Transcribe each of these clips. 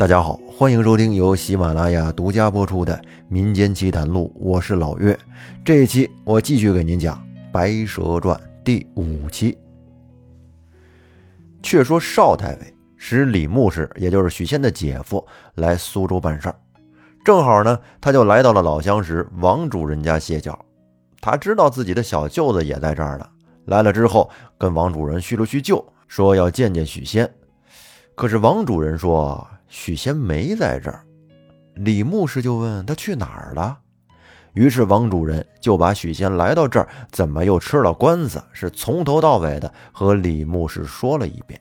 大家好，欢迎收听由喜马拉雅独家播出的《民间奇谈录》，我是老岳。这一期我继续给您讲《白蛇传》第五期。却说邵太尉使李牧氏，也就是许仙的姐夫，来苏州办事儿，正好呢，他就来到了老相识王主人家歇脚。他知道自己的小舅子也在这儿呢，来了之后跟王主人叙了叙旧，说要见见许仙。可是王主人说。许仙没在这儿，李牧师就问他去哪儿了。于是王主人就把许仙来到这儿怎么又吃了官司，是从头到尾的和李牧师说了一遍。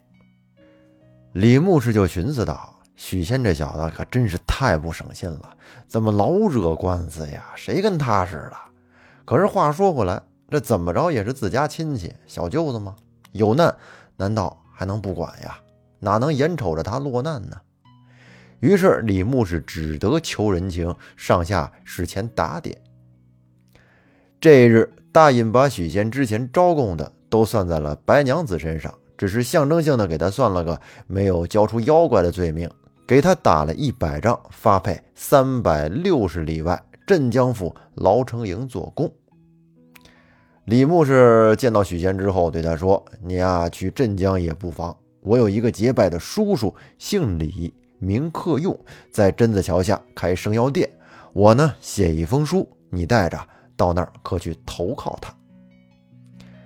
李牧师就寻思道：“许仙这小子可真是太不省心了，怎么老惹官司呀？谁跟他似的？可是话说回来，这怎么着也是自家亲戚，小舅子吗？有难难道还能不管呀？哪能眼瞅着他落难呢？”于是李牧是只得求人情，上下使钱打点。这一日大印把许仙之前招供的都算在了白娘子身上，只是象征性的给他算了个没有交出妖怪的罪名，给他打了一百仗，发配三百六十里外镇江府牢城营做工。李牧是见到许仙之后，对他说：“你呀，去镇江也不妨。我有一个结拜的叔叔，姓李。”名克用，在榛子桥下开生药店。我呢，写一封书，你带着到那儿，可去投靠他。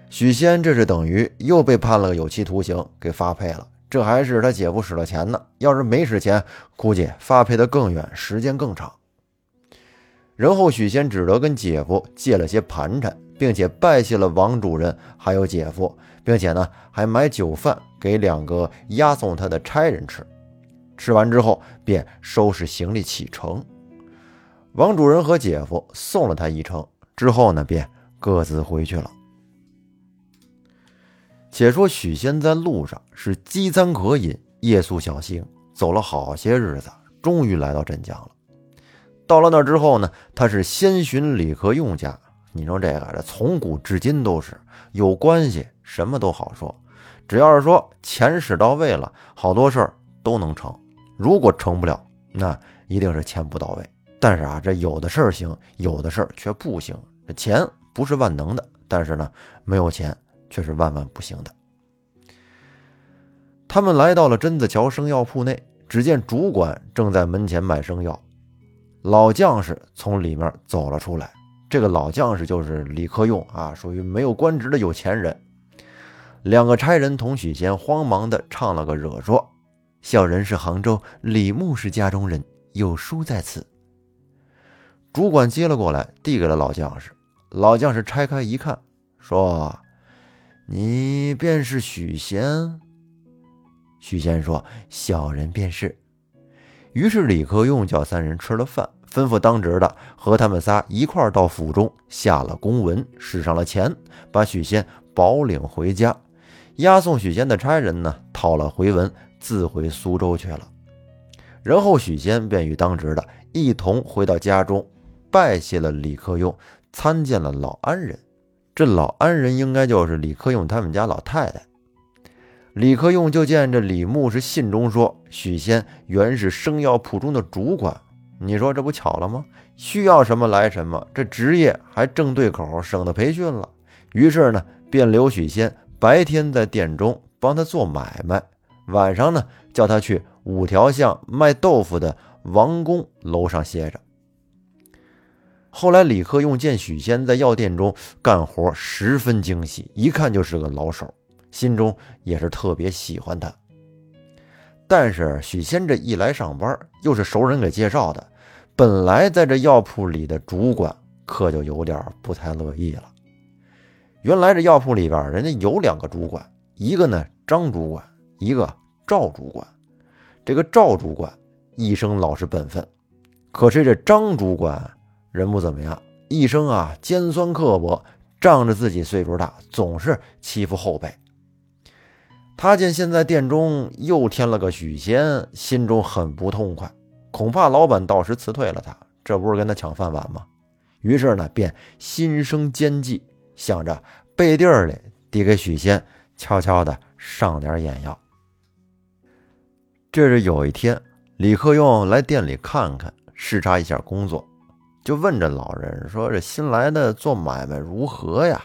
许仙这是等于又被判了个有期徒刑，给发配了。这还是他姐夫使了钱呢，要是没使钱，估计发配的更远，时间更长。然后许仙只得跟姐夫借了些盘缠，并且拜谢了王主任还有姐夫，并且呢，还买酒饭给两个押送他的差人吃。吃完之后，便收拾行李启程。王主任和姐夫送了他一程之后呢，便各自回去了。且说许仙在路上是饥餐渴饮，夜宿小行，走了好些日子，终于来到镇江了。到了那之后呢，他是先寻李克用家。你说这个，这从古至今都是有关系，什么都好说。只要是说钱使到位了，好多事儿都能成。如果成不了，那一定是钱不到位。但是啊，这有的事儿行，有的事儿却不行。这钱不是万能的，但是呢，没有钱却是万万不行的。他们来到了榛子桥生药铺内，只见主管正在门前卖生药，老将士从里面走了出来。这个老将士就是李克用啊，属于没有官职的有钱人。两个差人同许仙慌忙的唱了个惹说。小人是杭州李牧氏家中人，有书在此。主管接了过来，递给了老将士。老将士拆开一看，说：“你便是许仙。”许仙说：“小人便是。”于是李克用叫三人吃了饭，吩咐当值的和他们仨一块到府中下了公文，使上了钱，把许仙保领回家。押送许仙的差人呢，讨了回文。自回苏州去了，然后许仙便与当值的一同回到家中，拜谢了李克用，参见了老安人。这老安人应该就是李克用他们家老太太。李克用就见这李牧是信中说，许仙原是生药铺中的主管。你说这不巧了吗？需要什么来什么，这职业还正对口，省得培训了。于是呢，便留许仙白天在店中帮他做买卖。晚上呢，叫他去五条巷卖豆腐的王公楼上歇着。后来李克用见许仙在药店中干活十分精细，一看就是个老手，心中也是特别喜欢他。但是许仙这一来上班，又是熟人给介绍的，本来在这药铺里的主管可就有点不太乐意了。原来这药铺里边人家有两个主管，一个呢张主管。一个赵主管，这个赵主管一生老实本分，可是这张主管人不怎么样，一生啊尖酸刻薄，仗着自己岁数大，总是欺负后辈。他见现在店中又添了个许仙，心中很不痛快，恐怕老板到时辞退了他，这不是跟他抢饭碗吗？于是呢，便心生奸计，想着背地里递给许仙，悄悄的上点眼药。这是有一天，李克用来店里看看，视察一下工作，就问这老人说：“这新来的做买卖如何呀？”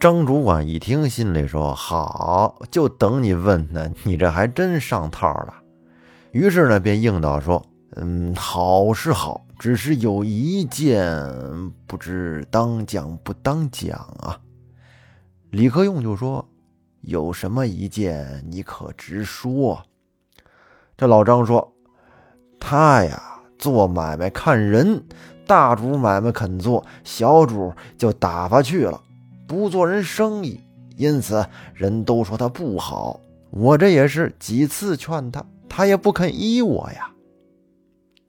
张主管一听，心里说：“好，就等你问呢。你这还真上套了。”于是呢，便应道说：“嗯，好是好，只是有一件，不知当讲不当讲啊。”李克用就说：“有什么一件，你可直说。”这老张说：“他呀，做买卖看人，大主买卖肯做，小主就打发去了，不做人生意，因此人都说他不好。我这也是几次劝他，他也不肯依我呀。”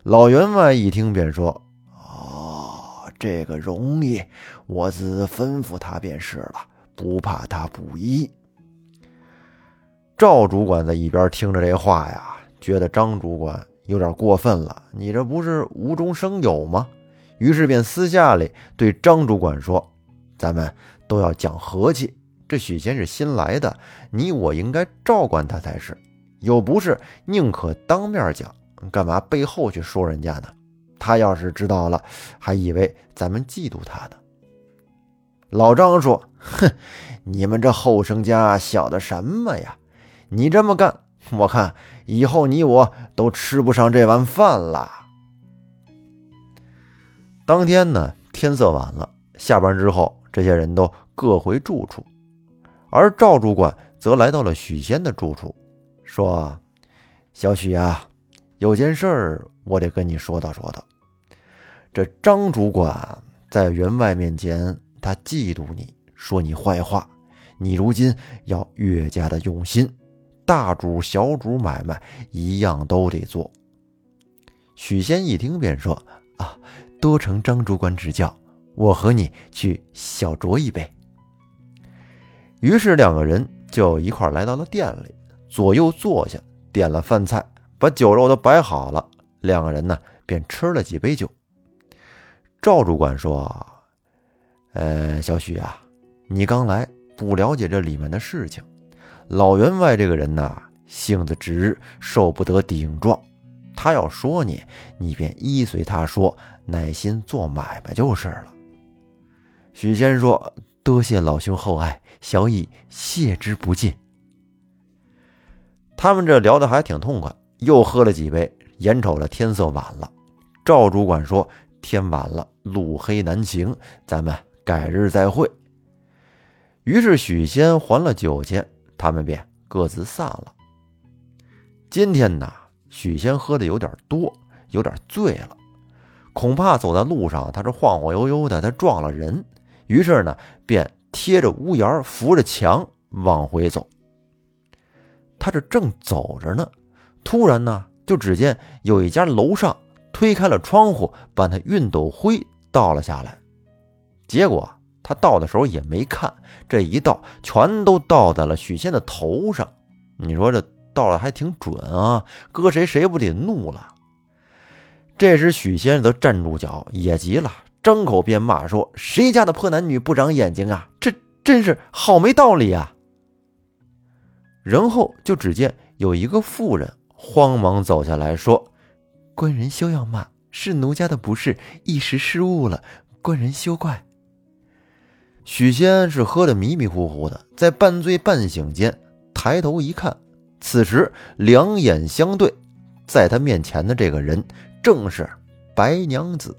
老员外一听便说：“哦，这个容易，我自吩咐他便是了，不怕他不依。”赵主管在一边听着这话呀。觉得张主管有点过分了，你这不是无中生有吗？于是便私下里对张主管说：“咱们都要讲和气，这许仙是新来的，你我应该照管他才是。有不是，宁可当面讲，干嘛背后去说人家呢？他要是知道了，还以为咱们嫉妒他呢。”老张说：“哼，你们这后生家晓得什么呀？你这么干。”我看以后你我都吃不上这碗饭了。当天呢，天色晚了，下班之后，这些人都各回住处，而赵主管则来到了许仙的住处，说：“小许啊，有件事儿我得跟你说道说道。这张主管在员外面前，他嫉妒你，说你坏话，你如今要越加的用心。”大主小主买卖一样都得做。许仙一听便说：“啊，多承张主管指教，我和你去小酌一杯。”于是两个人就一块来到了店里，左右坐下，点了饭菜，把酒肉都摆好了。两个人呢便吃了几杯酒。赵主管说：“呃，小许啊，你刚来，不了解这里面的事情。”老员外这个人呐，性子直，受不得顶撞。他要说你，你便依随他说，耐心做买卖就是了。许仙说：“多谢老兄厚爱，小乙谢之不尽。”他们这聊得还挺痛快，又喝了几杯。眼瞅着天色晚了，赵主管说：“天晚了，路黑难行，咱们改日再会。”于是许仙还了酒钱。他们便各自散了。今天呢，许仙喝的有点多，有点醉了，恐怕走在路上他是晃晃悠悠的，他撞了人，于是呢，便贴着屋檐，扶着墙往回走。他这正走着呢，突然呢，就只见有一家楼上推开了窗户，把那熨斗灰倒了下来，结果。他倒的时候也没看，这一倒全都倒在了许仙的头上。你说这倒的还挺准啊，搁谁谁不得怒了？这时许仙则站住脚，也急了，张口便骂说：“谁家的破男女不长眼睛啊？这真是好没道理啊！”然后就只见有一个妇人慌忙走下来说：“官人休要骂，是奴家的不是，一时失误了，官人休怪。”许仙是喝得迷迷糊糊的，在半醉半醒间抬头一看，此时两眼相对，在他面前的这个人正是白娘子。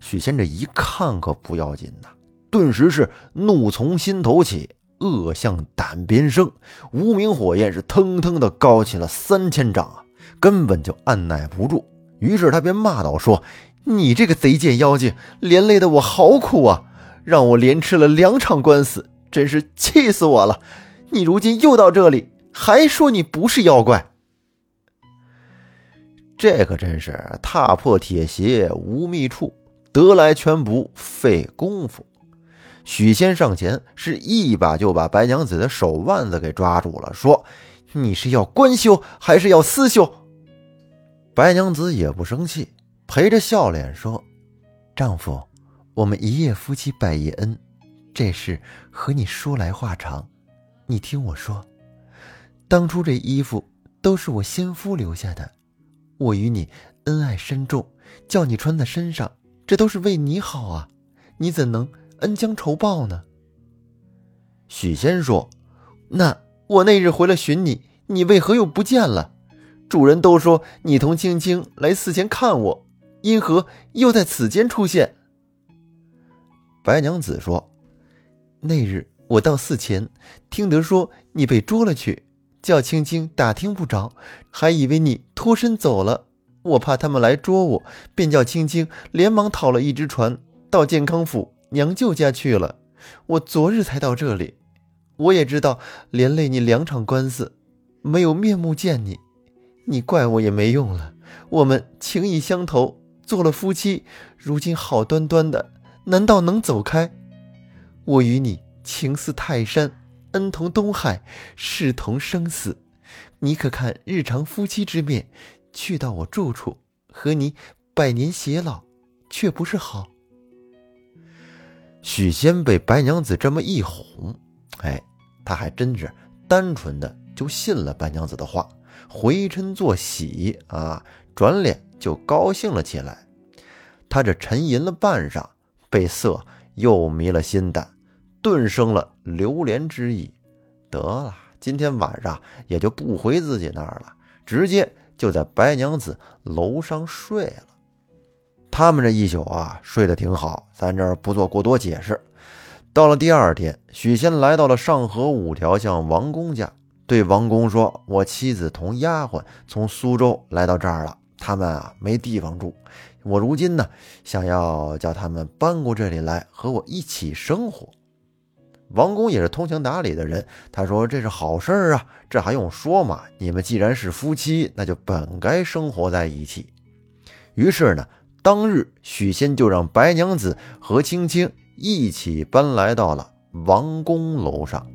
许仙这一看可不要紧呐，顿时是怒从心头起，恶向胆边生，无名火焰是腾腾的高起了三千丈啊，根本就按耐不住。于是他便骂道：“说你这个贼贱妖精，连累的我好苦啊！”让我连吃了两场官司，真是气死我了！你如今又到这里，还说你不是妖怪，这可真是踏破铁鞋无觅处，得来全不费功夫。许仙上前是一把就把白娘子的手腕子给抓住了，说：“你是要官修还是要私修？”白娘子也不生气，陪着笑脸说：“丈夫。”我们一夜夫妻百夜恩，这事和你说来话长。你听我说，当初这衣服都是我先夫留下的。我与你恩爱深重，叫你穿在身上，这都是为你好啊！你怎能恩将仇报呢？”许仙说：“那我那日回来寻你，你为何又不见了？主人都说你同青青来寺前看我，因何又在此间出现？”白娘子说：“那日我到寺前，听得说你被捉了去，叫青青打听不着，还以为你脱身走了。我怕他们来捉我，便叫青青连忙讨了一只船，到健康府娘舅家去了。我昨日才到这里。”我也知道，连累你两场官司，没有面目见你，你怪我也没用了。我们情意相投，做了夫妻，如今好端端的，难道能走开？我与你情似泰山，恩同东海，势同生死。你可看日常夫妻之面，去到我住处，和你百年偕老，却不是好。许仙被白娘子这么一哄。哎，他还真是单纯的就信了白娘子的话，回嗔作喜啊，转脸就高兴了起来。他这沉吟了半晌，被色又迷了心胆，顿生了流连之意。得了，今天晚上也就不回自己那儿了，直接就在白娘子楼上睡了。他们这一宿啊，睡得挺好，咱这儿不做过多解释。到了第二天，许仙来到了上河五条巷王公家，对王公说：“我妻子同丫鬟从苏州来到这儿了，他们啊没地方住，我如今呢想要叫他们搬过这里来和我一起生活。”王公也是通情达理的人，他说：“这是好事儿啊，这还用说吗？你们既然是夫妻，那就本该生活在一起。”于是呢，当日许仙就让白娘子和青青。一起搬来到了王宫楼上。